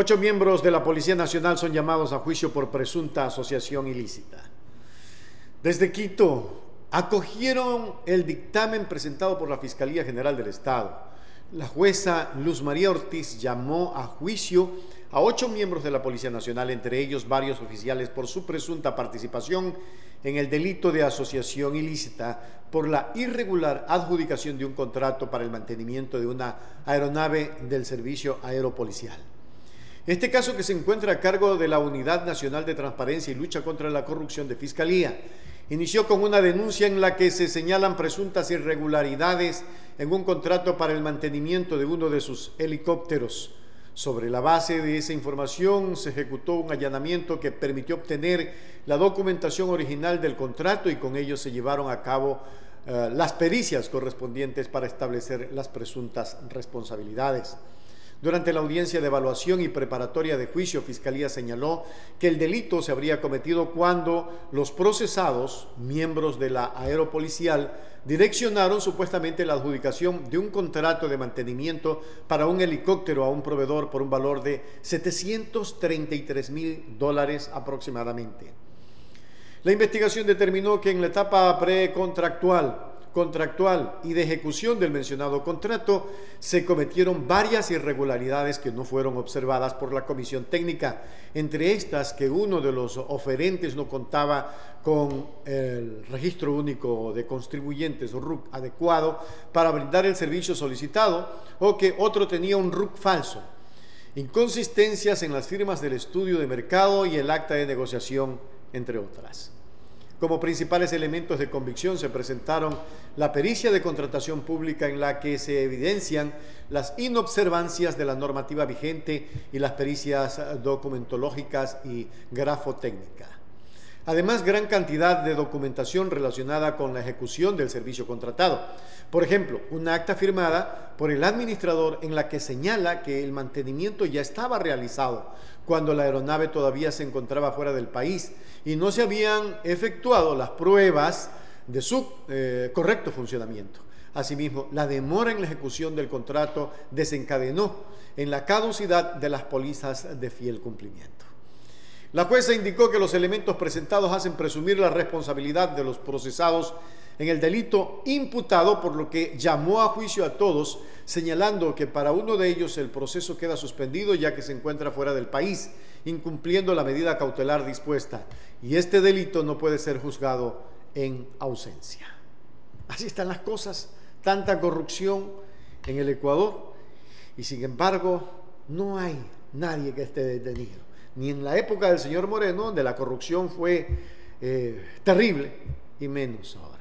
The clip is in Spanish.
Ocho miembros de la Policía Nacional son llamados a juicio por presunta asociación ilícita. Desde Quito, acogieron el dictamen presentado por la Fiscalía General del Estado. La jueza Luz María Ortiz llamó a juicio a ocho miembros de la Policía Nacional, entre ellos varios oficiales, por su presunta participación en el delito de asociación ilícita por la irregular adjudicación de un contrato para el mantenimiento de una aeronave del Servicio Aeropolicial. Este caso que se encuentra a cargo de la Unidad Nacional de Transparencia y Lucha contra la Corrupción de Fiscalía inició con una denuncia en la que se señalan presuntas irregularidades en un contrato para el mantenimiento de uno de sus helicópteros. Sobre la base de esa información se ejecutó un allanamiento que permitió obtener la documentación original del contrato y con ello se llevaron a cabo eh, las pericias correspondientes para establecer las presuntas responsabilidades. Durante la audiencia de evaluación y preparatoria de juicio, Fiscalía señaló que el delito se habría cometido cuando los procesados, miembros de la aeropolicial, direccionaron supuestamente la adjudicación de un contrato de mantenimiento para un helicóptero a un proveedor por un valor de 733 mil dólares aproximadamente. La investigación determinó que en la etapa precontractual contractual y de ejecución del mencionado contrato, se cometieron varias irregularidades que no fueron observadas por la comisión técnica, entre estas que uno de los oferentes no contaba con el registro único de contribuyentes o RUC adecuado para brindar el servicio solicitado o que otro tenía un RUC falso. Inconsistencias en las firmas del estudio de mercado y el acta de negociación, entre otras. Como principales elementos de convicción se presentaron la pericia de contratación pública en la que se evidencian las inobservancias de la normativa vigente y las pericias documentológicas y grafotécnicas. Además, gran cantidad de documentación relacionada con la ejecución del servicio contratado. Por ejemplo, una acta firmada por el administrador en la que señala que el mantenimiento ya estaba realizado cuando la aeronave todavía se encontraba fuera del país y no se habían efectuado las pruebas de su eh, correcto funcionamiento. Asimismo, la demora en la ejecución del contrato desencadenó en la caducidad de las pólizas de fiel cumplimiento. La jueza indicó que los elementos presentados hacen presumir la responsabilidad de los procesados en el delito imputado, por lo que llamó a juicio a todos, señalando que para uno de ellos el proceso queda suspendido ya que se encuentra fuera del país, incumpliendo la medida cautelar dispuesta, y este delito no puede ser juzgado en ausencia. Así están las cosas, tanta corrupción en el Ecuador, y sin embargo no hay nadie que esté detenido ni en la época del señor Moreno, donde la corrupción fue eh, terrible, y menos ahora.